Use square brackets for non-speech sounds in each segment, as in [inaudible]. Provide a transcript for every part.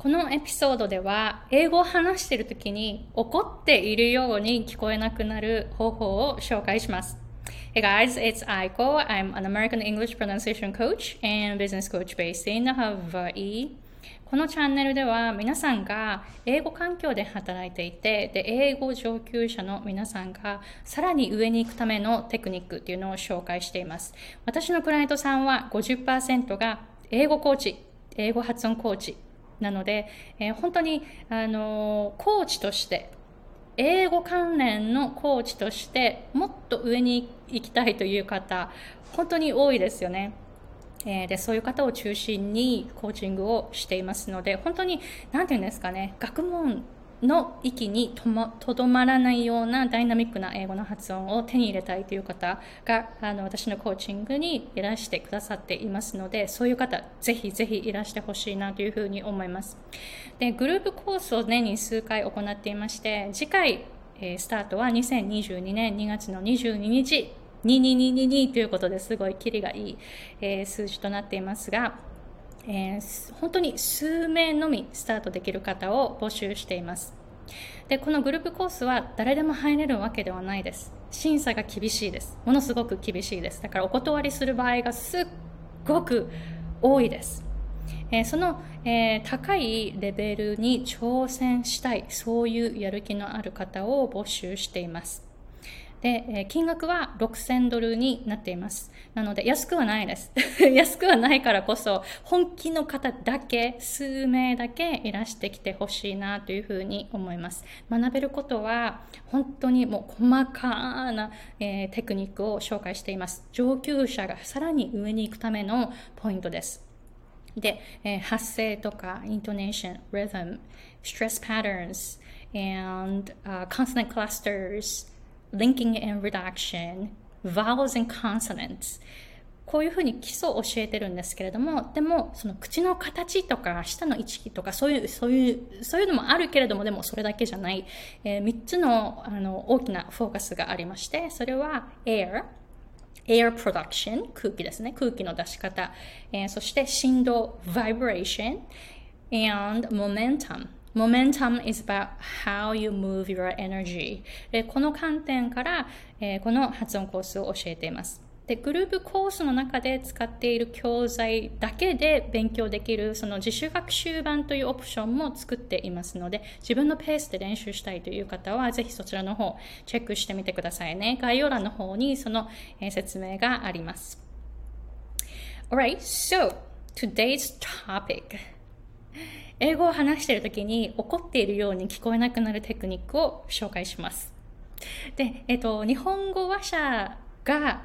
このエピソードでは英語を話している時に怒っているように聞こえなくなる方法を紹介します。Hey guys, it's Aiko. I'm an American English pronunciation coach and business coach based in Hawaii. このチャンネルでは皆さんが英語環境で働いていて、で、英語上級者の皆さんがさらに上に行くためのテクニックっていうのを紹介しています。私のクライアントさんは50%が英語コーチ、英語発音コーチなので、えー、本当に、あのコーチとして、英語関連のコーチとしてもっと上に行きたいという方、本当に多いですよね。えー、でそういう方を中心にコーチングをしていますので本当に何て言うんですかね学問の域にとどまらないようなダイナミックな英語の発音を手に入れたいという方があの私のコーチングにいらしてくださっていますのでそういう方ぜひぜひいらしてほしいなというふうに思います。でグループコースを年に数回行っていまして次回、スタートは2022年2月の22日2222ということですごいキリがいい、数字となっていますがえー、本当に数名のみスタートできる方を募集しています。で、このグループコースは誰でも入れるわけではないです。審査が厳しいです。ものすごく厳しいです。だからお断りする場合がすっごく多いです。えー、その、えー、高いレベルに挑戦したい、そういうやる気のある方を募集しています。で、金額は6000ドルになっています。なので、安くはないです。[laughs] 安くはないからこそ、本気の方だけ、数名だけいらしてきてほしいなというふうに思います。学べることは、本当にもう細かな、えー、テクニックを紹介しています。上級者がさらに上に行くためのポイントです。で、えー、発声とか、イントネーション、rhythm, stress patterns, and、uh, consonant clusters, linking and reduction, vowels and consonants. こういうふうに基礎を教えてるんですけれども、でも、その口の形とか、舌の位置とか、そういう、そういう、そういうのもあるけれども、でもそれだけじゃない、えー、3つの、あの、大きなフォーカスがありまして、それは air、air production、空気ですね、空気の出し方、えー、そして振動、vibration、and momentum、Momentum is about how you move your energy. でこの観点から、えー、この発音コースを教えています。で、グループコースの中で使っている教材だけで勉強できるその自主学習版というオプションも作っていますので、自分のペースで練習したいという方は、ぜひそちらの方、チェックしてみてくださいね。概要欄の方にその、え、説明があります。Alright, so today's topic 英語を話している時に怒っているように聞こえなくなるテクニックを紹介します。で、えっと、日本語話者が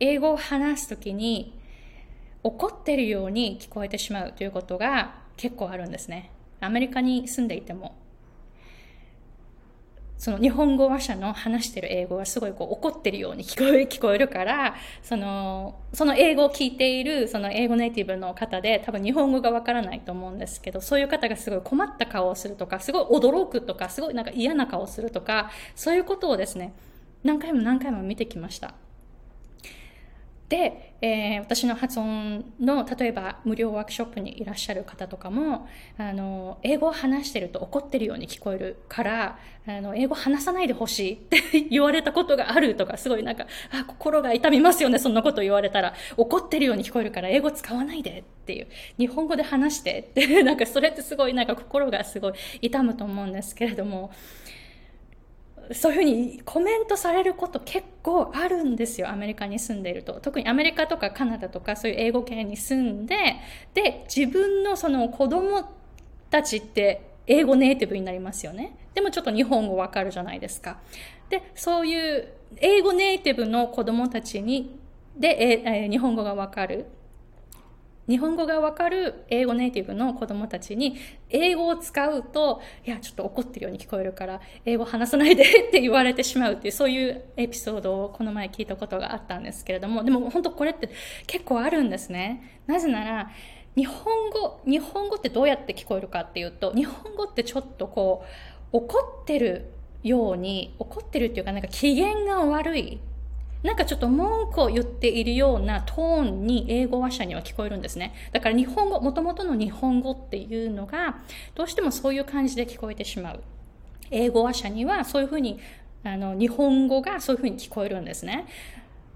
英語を話す時に怒っているように聞こえてしまうということが結構あるんですね。アメリカに住んでいてもその日本語話者の話してる英語はすごいこう怒ってるように聞こえ聞こえるから、その、その英語を聞いている、その英語ネイティブの方で多分日本語がわからないと思うんですけど、そういう方がすごい困った顔をするとか、すごい驚くとか、すごいなんか嫌な顔をするとか、そういうことをですね、何回も何回も見てきました。で、えー、私の発音の例えば無料ワークショップにいらっしゃる方とかもあの英語を話してると怒ってるように聞こえるからあの英語話さないでほしいって言われたことがあるとかすごいなんかあ心が痛みますよねそんなこと言われたら。怒ってるように聞こえるから英語使わないでっていう。日本語で話してってなんかそれってすごいなんか心がすごい痛むと思うんですけれども。そういうふうにコメントされること結構あるんですよ、アメリカに住んでいると。特にアメリカとかカナダとかそういう英語圏に住んで、で、自分のその子供たちって英語ネイティブになりますよね。でもちょっと日本語わかるじゃないですか。で、そういう英語ネイティブの子供たちに、で、え日本語がわかる。日本語がわかる英語ネイティブの子供たちに英語を使うと、いや、ちょっと怒ってるように聞こえるから、英語話さないでって言われてしまうっていう、そういうエピソードをこの前聞いたことがあったんですけれども、でも本当これって結構あるんですね。なぜなら、日本語、日本語ってどうやって聞こえるかっていうと、日本語ってちょっとこう、怒ってるように、怒ってるっていうかなんか機嫌が悪いなんかちょっと文句を言っているようなトーンに英語話者には聞こえるんですね。だから日本語、もともとの日本語っていうのが、どうしてもそういう感じで聞こえてしまう。英語話者にはそういうふうに、あの、日本語がそういうふうに聞こえるんですね。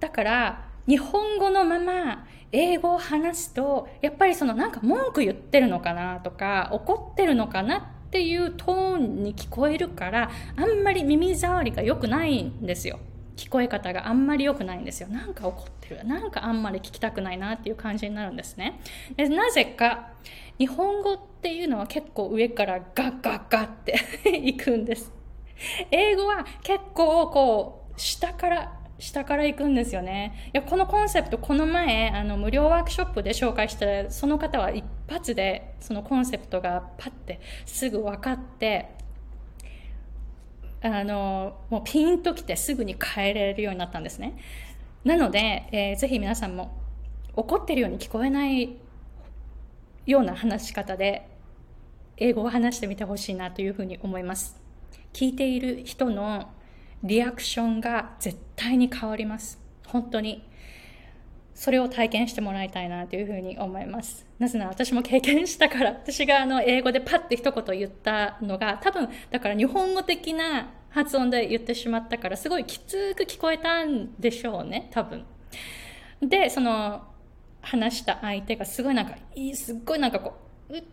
だから、日本語のまま英語を話すと、やっぱりそのなんか文句言ってるのかなとか、怒ってるのかなっていうトーンに聞こえるから、あんまり耳障りが良くないんですよ。聞こえ方があんまり良くないんですよ。なんか怒ってる。なんかあんまり聞きたくないなっていう感じになるんですね。でなぜか、日本語っていうのは結構上からガッガッガッって [laughs] いくんです。英語は結構こう、下から下から行くんですよね。いや、このコンセプト、この前、あの、無料ワークショップで紹介した、その方は一発で、そのコンセプトがパッてすぐ分かって、あのもうピンときてすぐに変えれるようになったんですね。なので、えー、ぜひ皆さんも怒ってるように聞こえないような話し方で英語を話してみてほしいなというふうに思います。聞いている人のリアクションが絶対に変わります。本当に。それを体験してもらいたいなというふうに思います。なぜなら私も経験したから、私があの英語でパッて一言言ったのが、多分、だから日本語的な発音で言ってしまったから、すごいきつく聞こえたんでしょうね、多分。で、その、話した相手がすごいなんか、すっごいなんかこう、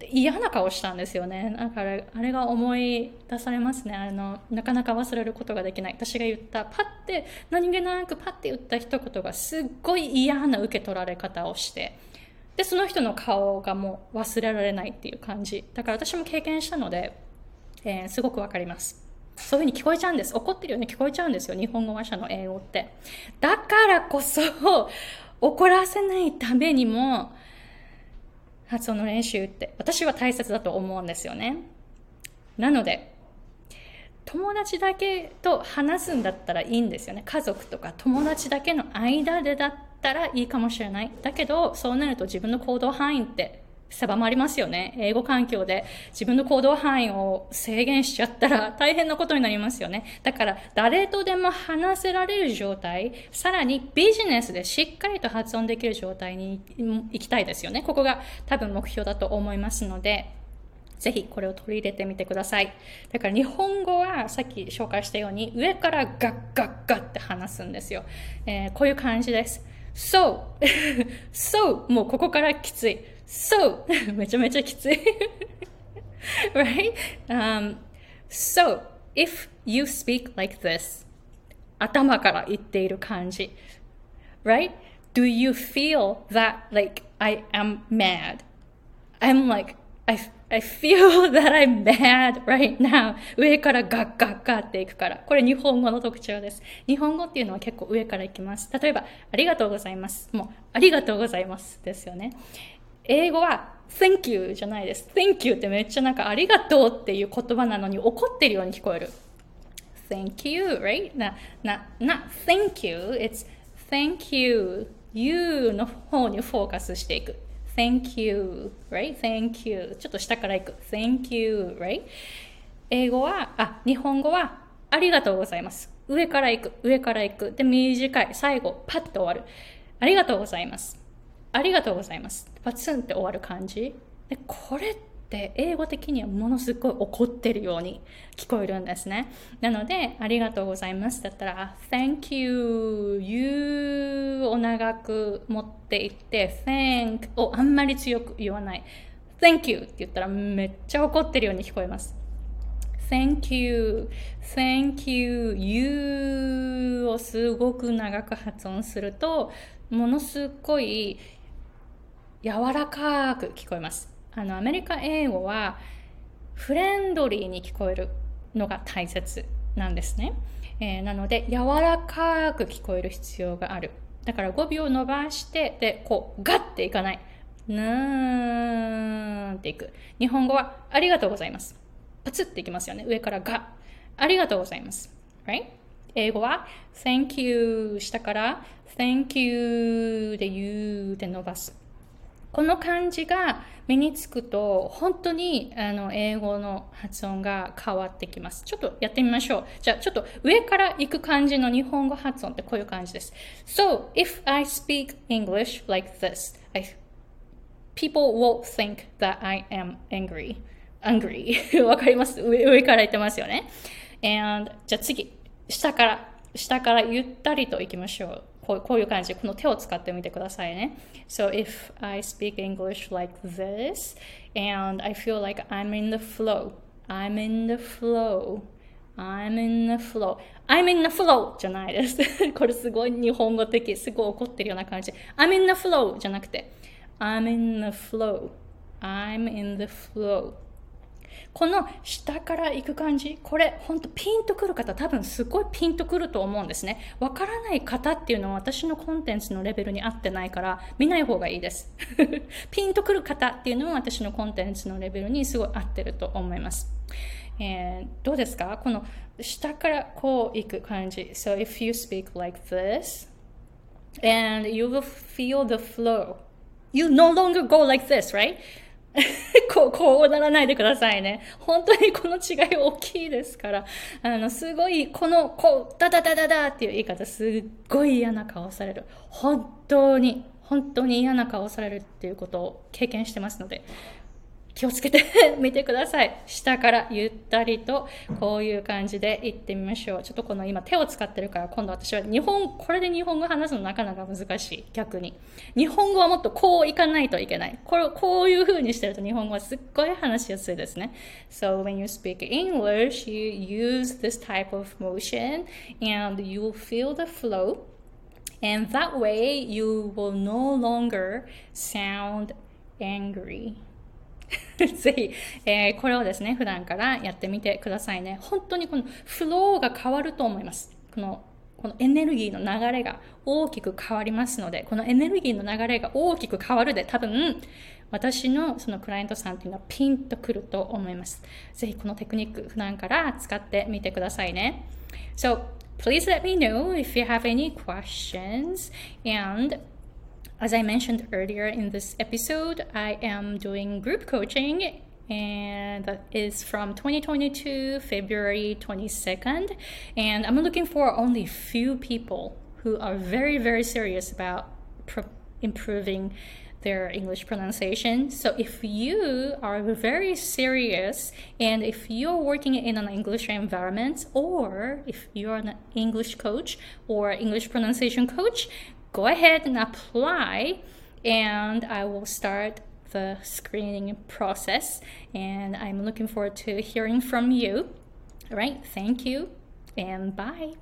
嫌な顔したんですよね。だから、あれが思い出されますね。あの、なかなか忘れることができない。私が言った、パッて、何気なくパッて言った一言がすっごい嫌な受け取られ方をして、で、その人の顔がもう忘れられないっていう感じ。だから私も経験したので、えー、すごくわかります。そういうふうに聞こえちゃうんです。怒ってるように聞こえちゃうんですよ。日本語話者の英語って。だからこそ、怒らせないためにも、発音の練習って私は大切だと思うんですよね。なので、友達だけと話すんだったらいいんですよね。家族とか友達だけの間でだったらいいかもしれない。だけど、そうなると自分の行動範囲って狭まりますよね。英語環境で自分の行動範囲を制限しちゃったら [laughs] 大変なことになりますよね。だから誰とでも話せられる状態、さらにビジネスでしっかりと発音できる状態に行きたいですよね。ここが多分目標だと思いますので、ぜひこれを取り入れてみてください。だから日本語はさっき紹介したように上からガッガッガッって話すんですよ。えー、こういう感じです。So, [laughs] so, もうここからきつい。So, [laughs] めちゃめちゃきつい。[laughs] right? Um, so, if you speak like this, 頭から言っている感じ。Right? Do you feel that like I am mad? I'm like, I, I feel [laughs] that I'm mad right now. 上からガッガッガっていくから。これ日本語の特徴です。日本語っていうのは結構上からいきます。例えば、ありがとうございます。もう、ありがとうございますですよね。英語は thank you じゃないです。thank you ってめっちゃなんかありがとうっていう言葉なのに怒ってるように聞こえる。thank you, right? な、な、な、thank you, it's thank you, you の方にフォーカスしていく。thank you, right? thank you ちょっと下からいく。thank you, right? 英語は、あ、日本語はありがとうございます。上から行く、上から行く。で、短い。最後、パッと終わる。ありがとうございます。ありがとうございます。パツンって終わる感じ。で、これって英語的にはものすごい怒ってるように聞こえるんですね。なので、ありがとうございますだったら、thank you, you を長く持っていって、thank をあんまり強く言わない。thank you って言ったらめっちゃ怒ってるように聞こえます。Thank you, thank you, you をすごく長く発音すると、ものすごい柔らかく聞こえます。あの、アメリカ英語はフレンドリーに聞こえるのが大切なんですね。えー、なので、柔らかく聞こえる必要がある。だから語尾を伸ばして、で、こう、ガッていかない。なーんっていく。日本語は、ありがとうございます。パツっていきますよね。上からガありがとうございます。Right? 英語は、thank you 下から、thank you で言うで伸ばす。この漢字が身につくと、本当にあの英語の発音が変わってきます。ちょっとやってみましょう。じゃあ、ちょっと上から行く感じの日本語発音ってこういう感じです。So, if I speak English like this, I, people will think that I am angry. angry. [laughs] わかります？上上から言ってますよね。And じゃあ次、下から、下からゆったりと行きましょう。こうこういう感じ。この手を使ってみてくださいね。So if I speak English like this and I feel like I'm in the flow, I'm in the flow, I'm in the flow, I'm in the flow じゃないです。これすごい日本語的、すごい怒ってるような感じ。I'm in the flow じゃなくて、I'm in the flow, I'm in the flow この下から行く感じ、これ本当ピンとくる方多分すごいピンとくると思うんですね。わからない方っていうのは私のコンテンツのレベルに合ってないから見ない方がいいです。[laughs] ピンとくる方っていうのは私のコンテンツのレベルにすごい合ってると思います。えー、どうですか？この下からこう行く感じ。So if you speak like this and you will feel the flow. You no longer go like this, right? [laughs] こう、こうならないでくださいね。本当にこの違い大きいですから、あの、すごい、この、こう、ダダダダダっていう言い方、すっごい嫌な顔される。本当に、本当に嫌な顔されるっていうことを経験してますので、気をつけて [laughs] みてください。下からゆったりとこういう感じで行ってみましょう。ちょっとこの今手を使ってるから今度私は日本、これで日本語話すのなかなか難しい。逆に。日本語はもっとこういかないといけない。これ、こういう風にしてると日本語はすっごい話しやすいですね。So when you speak English, you use this type of motion and you feel the flow. And that way you will no longer sound angry. [laughs] ぜひ、えー、これをですね、普段からやってみてくださいね。本当にこのフローが変わると思います。このこのエネルギーの流れが大きく変わりますので、このエネルギーの流れが大きく変わるで多分、私のそのクライアントさんっていうのはピンとくると思います。ぜひこのテクニック普段から使ってみてくださいね。So, please let me know if you have any questions and as I mentioned earlier in this episode, I am doing group coaching and that is from 2022 February 22nd and I'm looking for only few people who are very very serious about pro- improving their English pronunciation. So if you are very serious and if you're working in an English environment or if you're an English coach or English pronunciation coach, go ahead and apply and I will start the screening process and I'm looking forward to hearing from you. All right, thank you and bye.